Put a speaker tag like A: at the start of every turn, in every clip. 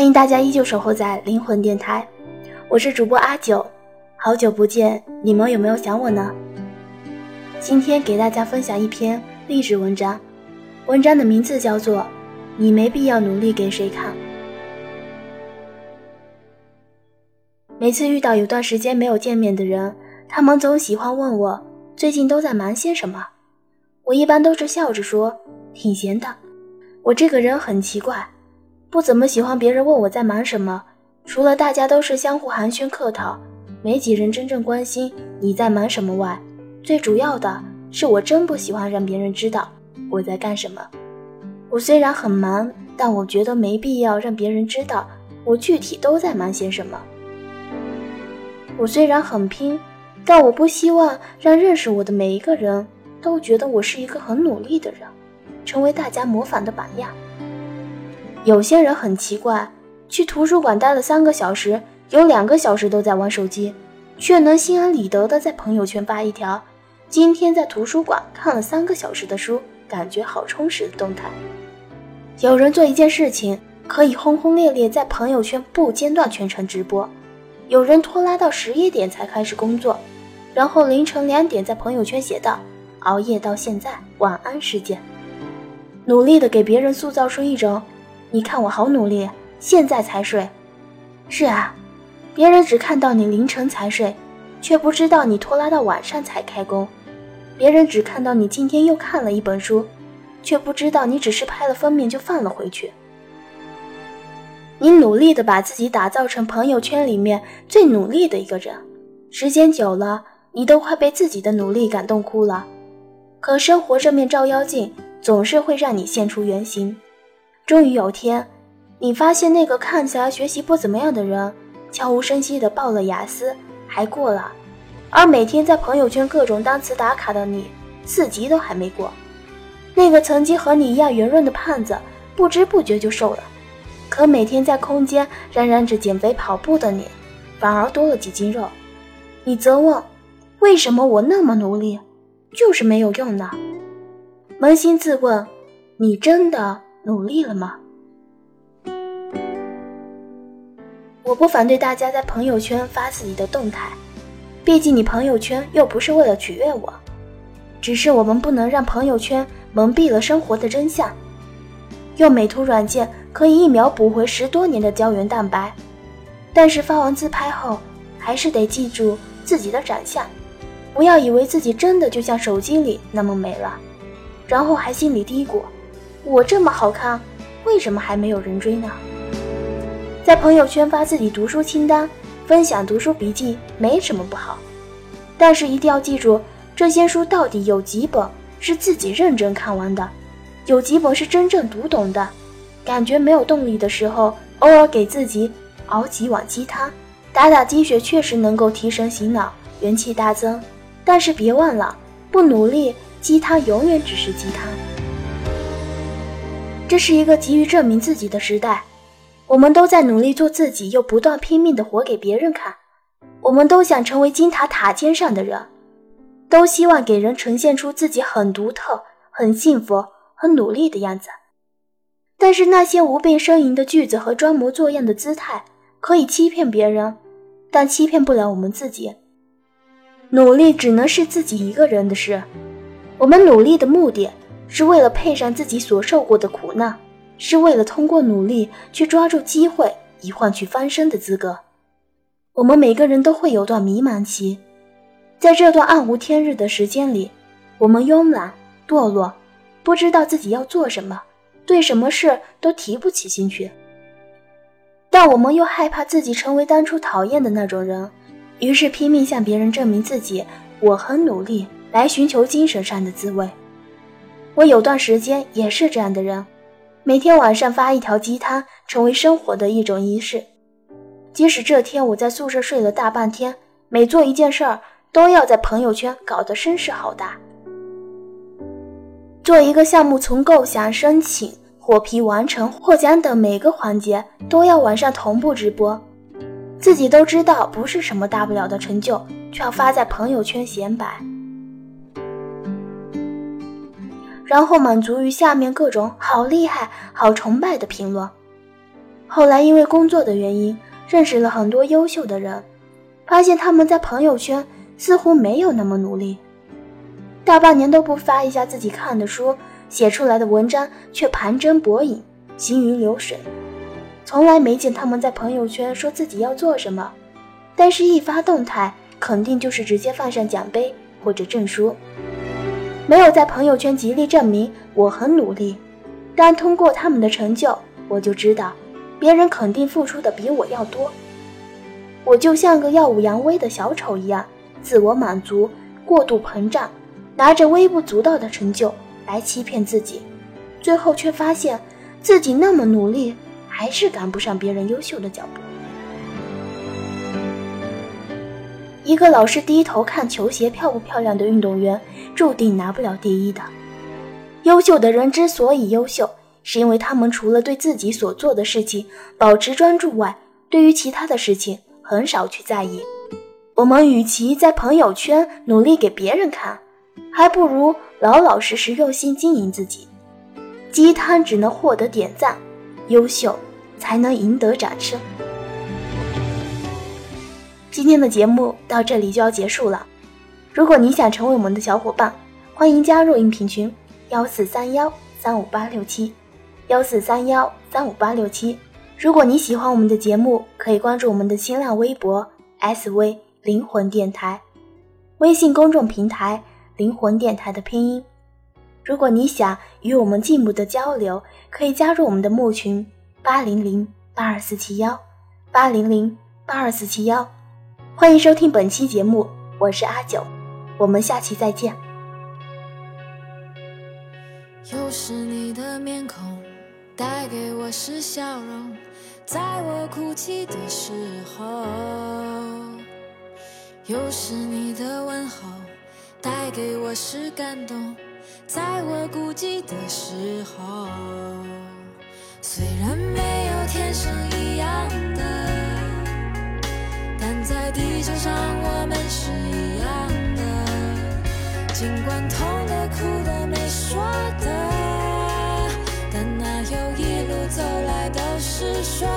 A: 欢迎大家依旧守候在灵魂电台，我是主播阿九，好久不见，你们有没有想我呢？今天给大家分享一篇励志文章，文章的名字叫做《你没必要努力给谁看》。每次遇到有段时间没有见面的人，他们总喜欢问我最近都在忙些什么，我一般都是笑着说挺闲的。我这个人很奇怪。不怎么喜欢别人问我在忙什么，除了大家都是相互寒暄客套，没几人真正关心你在忙什么外，最主要的是我真不喜欢让别人知道我在干什么。我虽然很忙，但我觉得没必要让别人知道我具体都在忙些什么。我虽然很拼，但我不希望让认识我的每一个人都觉得我是一个很努力的人，成为大家模仿的榜样。有些人很奇怪，去图书馆待了三个小时，有两个小时都在玩手机，却能心安理得的在朋友圈发一条：“今天在图书馆看了三个小时的书，感觉好充实”的动态。有人做一件事情可以轰轰烈烈在朋友圈不间断全程直播，有人拖拉到十一点才开始工作，然后凌晨两点在朋友圈写道：“熬夜到现在，晚安世界。”努力的给别人塑造出一种。你看我好努力，现在才睡。是啊，别人只看到你凌晨才睡，却不知道你拖拉到晚上才开工；别人只看到你今天又看了一本书，却不知道你只是拍了封面就放了回去。你努力的把自己打造成朋友圈里面最努力的一个人，时间久了，你都快被自己的努力感动哭了。可生活这面照妖镜，总是会让你现出原形。终于有天，你发现那个看起来学习不怎么样的人，悄无声息地报了雅思，还过了；而每天在朋友圈各种单词打卡的你，四级都还没过。那个曾经和你一样圆润的胖子，不知不觉就瘦了；可每天在空间嚷嚷着减肥跑步的你，反而多了几斤肉。你责问：为什么我那么努力，就是没有用呢？扪心自问，你真的？努力了吗？我不反对大家在朋友圈发自己的动态，毕竟你朋友圈又不是为了取悦我，只是我们不能让朋友圈蒙蔽了生活的真相。用美图软件可以一秒补回十多年的胶原蛋白，但是发完自拍后，还是得记住自己的长相，不要以为自己真的就像手机里那么美了，然后还心里嘀咕。我这么好看，为什么还没有人追呢？在朋友圈发自己读书清单，分享读书笔记没什么不好，但是一定要记住，这些书到底有几本是自己认真看完的，有几本是真正读懂的。感觉没有动力的时候，偶尔给自己熬几碗鸡汤，打打鸡血，确实能够提神醒脑，元气大增。但是别忘了，不努力，鸡汤永远只是鸡汤。这是一个急于证明自己的时代，我们都在努力做自己，又不断拼命的活给别人看。我们都想成为金塔塔尖上的人，都希望给人呈现出自己很独特、很幸福、很努力的样子。但是那些无病呻吟的句子和装模作样的姿态，可以欺骗别人，但欺骗不了我们自己。努力只能是自己一个人的事，我们努力的目的。是为了配上自己所受过的苦难，是为了通过努力去抓住机会，以换取翻身的资格。我们每个人都会有段迷茫期，在这段暗无天日的时间里，我们慵懒、堕落，不知道自己要做什么，对什么事都提不起兴趣。但我们又害怕自己成为当初讨厌的那种人，于是拼命向别人证明自己，我很努力，来寻求精神上的滋味。我有段时间也是这样的人，每天晚上发一条鸡汤，成为生活的一种仪式。即使这天我在宿舍睡了大半天，每做一件事儿都要在朋友圈搞得声势浩大。做一个项目，从构想、申请、获批、完成、获奖等每个环节都要晚上同步直播，自己都知道不是什么大不了的成就，却要发在朋友圈显摆。然后满足于下面各种好厉害、好崇拜的评论，
B: 后来因为工作的原因，认识了很多优秀的人，发现他们在朋友圈似乎没有那么努力，大半年都不发一下自己看的书，写出来的文章却盘针薄影，行云流水，从来没见他们在朋友圈说自己要做什么，但是一发动态，肯定就是直接放上奖杯或者证书，没有在朋友圈极力证明我很努力，但通过他们的成就，我就知道。别人肯定付出的比我要多，我就像个耀武扬威的小丑一样，自我满足、过度膨胀，拿着微不足道的成就来欺骗自己，最后却发现自己那么努力，还是赶不上别人优秀的脚步。一个老是低头看球鞋漂不漂亮的运动员，注定拿不了第一的。优秀的人之所以优秀。是因为他们除了对自己所做的事情保持专注外，对于其他的事情很少去在意。我们与其在朋友圈努力给别人看，还不如老老实实用心经营自己。鸡汤只能获得点赞，优秀才能赢得掌声。今天的节目到这里就要结束了。如果你想成为我们的小伙伴，欢迎加入音频群：幺四三幺三五八六七。幺四三幺三五八六七，如果你喜欢我们的节目，可以关注我们的新浪微博 “SV 灵魂电台”，微信公众平台“灵魂电台”的拼音。如果你想与我们进一步的交流，可以加入我们的募群八零零八二四七幺八零零八二四七幺。欢迎收听本期节目，我是阿九，我们下期再见。又是你的面孔。带给我是笑容，在我哭泣的时候；又是你的问候，带给我是感动，在我孤寂的时候。虽然没有天生一样的，地球上我们是一样的。尽管痛的、哭的、没说的。但哪有一路走来都是顺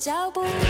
B: 脚步。